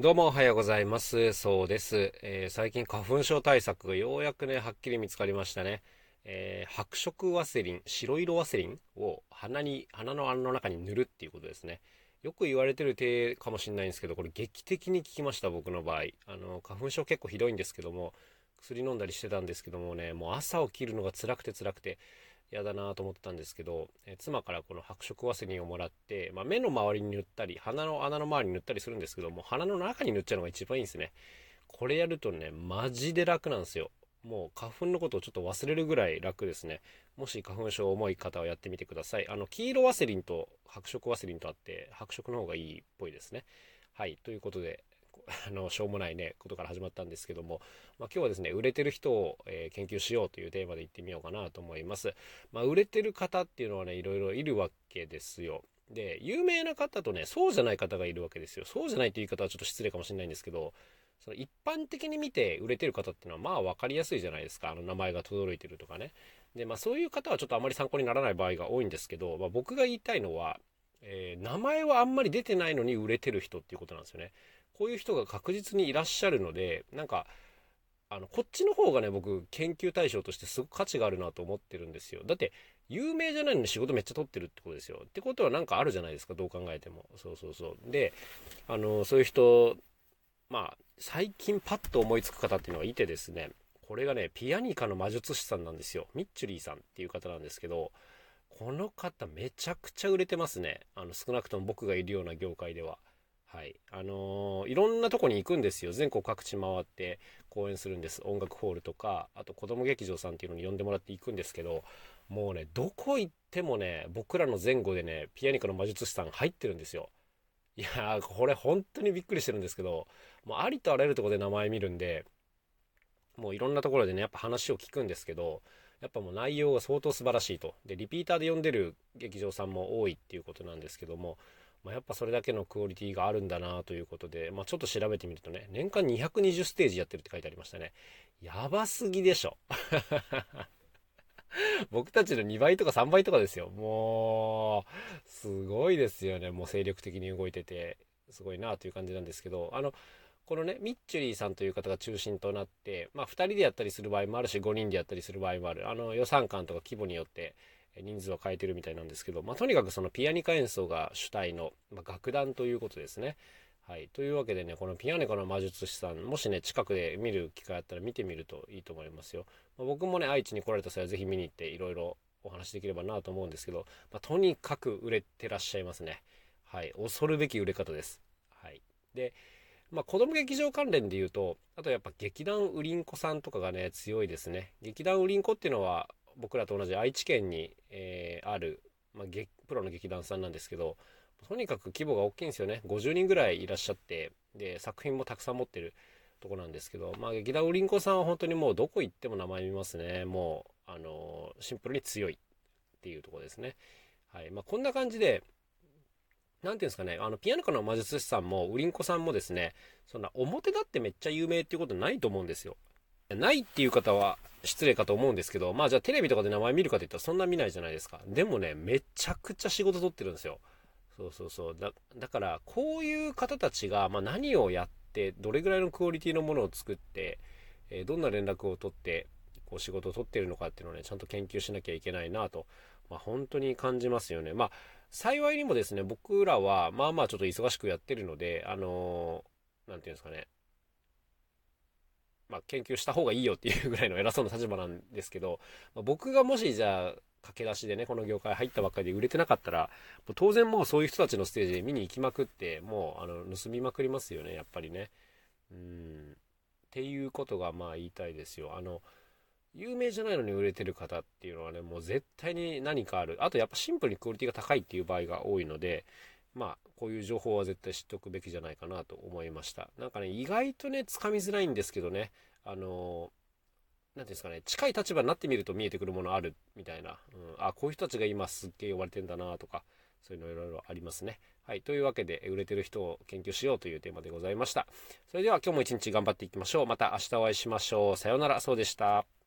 どうもおはようございます。そうです。えー、最近花粉症対策がようやくね、はっきり見つかりましたね。えー、白色ワセリン、白色ワセリンを鼻に、鼻の穴の中に塗るっていうことですね。よく言われてる手かもしれないんですけど、これ劇的に効きました、僕の場合。あの、花粉症結構ひどいんですけども、薬飲んだりしてたんですけどもね、もう朝起きるのが辛くて辛くて、嫌だなと思ってたんですけど、え妻からこの白色ワセリンをもらって、まあ、目の周りに塗ったり、鼻の穴の周りに塗ったりするんですけども、鼻の中に塗っちゃうのが一番いいんですね。これやるとね、マジで楽なんですよ。もう花粉のことをちょっと忘れるぐらい楽ですね。もし花粉症重い方はやってみてください。あの、黄色ワセリンと白色ワセリンとあって、白色の方がいいっぽいですね。はい。ということで、あの、しょうもないね、ことから始まったんですけども、まあ、今日はですね、売れてる人を、えー、研究しようというテーマでいってみようかなと思います。まあ、売れてる方っていうのはね、いろいろいるわけですよ。で、有名な方とね、そうじゃない方がいるわけですよ。そうじゃないっていう言い方はちょっと失礼かもしれないんですけど、その一般的に見て売れてる方っていうのはまあ分かりやすいじゃないですか。あの名前が轟いてるとかね。で、まあそういう方はちょっとあまり参考にならない場合が多いんですけど、まあ、僕が言いたいのは、えー、名前はあんまり出てないのに売れてる人っていうことなんですよね。こういう人が確実にいらっしゃるので、なんか、あの、こっちの方がね、僕、研究対象としてすごく価値があるなと思ってるんですよ。だって、有名じゃないのに仕事めっちゃ取ってるってことですよ。ってことはなんかあるじゃないですか、どう考えても。そうそうそう。で、あの、そういう人、まあ、最近パッと思いつく方っていうのがいてですね、これがね、ピアニカの魔術師さんなんですよ。ミッチュリーさんっていう方なんですけど、この方めちゃくちゃ売れてますね。あの、少なくとも僕がいるような業界では。はい。あのー、いろんなとこに行くんですよ。全国各地回って公演するんです。音楽ホールとか、あと子供劇場さんっていうのに呼んでもらって行くんですけど、もうね、どこ行ってもね、僕らの前後でね、ピアニカの魔術師さん入ってるんですよ。いやー、これ本当にびっくりしてるんですけど、もうありとあらゆるとこで名前見るんで、もういろんなところでね、やっぱ話を聞くんですけど、やっぱもう内容が相当素晴らしいと。で、リピーターで呼んでる劇場さんも多いっていうことなんですけども、まあ、やっぱそれだけのクオリティがあるんだなということで、まあ、ちょっと調べてみるとね、年間220ステージやってるって書いてありましたね。やばすぎでしょ。僕たちの2倍とか3倍とかですよ。もう、すごいですよね。もう精力的に動いてて、すごいなという感じなんですけど、あの、このね、ミッチュリーさんという方が中心となって、まあ、2人でやったりする場合もあるし、5人でやったりする場合もある。あの、予算感とか規模によって、人数は変えてるみたいなんですけど、まあ、とにかくそのピアニカ演奏が主体の、まあ、楽団ということですね。はい。というわけでね、このピアニカの魔術師さん、もしね、近くで見る機会あったら見てみるといいと思いますよ。まあ、僕もね、愛知に来られた際はぜひ見に行っていろいろお話できればなと思うんですけど、まあ、とにかく売れてらっしゃいますね。はい。恐るべき売れ方です。はい。で、まあ、子供劇場関連で言うと、あとやっぱ劇団ウリンコさんとかがね、強いですね。劇団ウリンコっていうのは、僕らと同じ愛知県に、えー、ある、まあ、プロの劇団さんなんですけど、とにかく規模が大きいんですよね。50人ぐらいいらっしゃって、で、作品もたくさん持ってるとこなんですけど、まあ、劇団ウリンコさんは本当にもうどこ行っても名前見ますね。もう、あの、シンプルに強いっていうとこですね。はい。まあ、こんな感じで、なんていうんですかね、あの、ピアノ科の魔術師さんも、ウリンコさんもですね、そんな表だってめっちゃ有名っていうことないと思うんですよ。ないっていう方は失礼かと思うんですけど、まあじゃあテレビとかで名前見るかって言ったらそんな見ないじゃないですか。でもね、めちゃくちゃ仕事取ってるんですよ。そうそうそう。だだから、こういう方たちが、まあ、何をやって、どれぐらいのクオリティのものを作って、えー、どんな連絡を取って、こう仕事を取ってるのかっていうのをね、ちゃんと研究しなきゃいけないなと、まあ、本当に感じますよね。まあ、幸いにもですね、僕らは、まあまあちょっと忙しくやってるので、あのー、なんていうんですかね、まあ、研究した方がいいよっていうぐらいの偉そうな立場なんですけど、まあ、僕がもしじゃあ駆け出しでねこの業界入ったばっかりで売れてなかったら当然もうそういう人たちのステージで見に行きまくってもうあの盗みまくりますよねやっぱりね。うん。っていうことがまあ言いたいですよ。あの有名じゃないのに売れてる方っていうのはねもう絶対に何かある。あとやっぱシンプルにクオリティが高いっていう場合が多いのでまあ、こういう情報は絶対知っておくべきじゃないかなと思いました。なんかね、意外とね、つかみづらいんですけどね、あの何ていうんですかね、近い立場になってみると見えてくるものあるみたいな、うん、あ、こういう人たちが今すっげえ呼ばれてんだなとか、そういうのいろいろありますね。はい。というわけで、売れてる人を研究しようというテーマでございました。それでは今日も一日頑張っていきましょう。また明日お会いしましょう。さようなら。そうでした。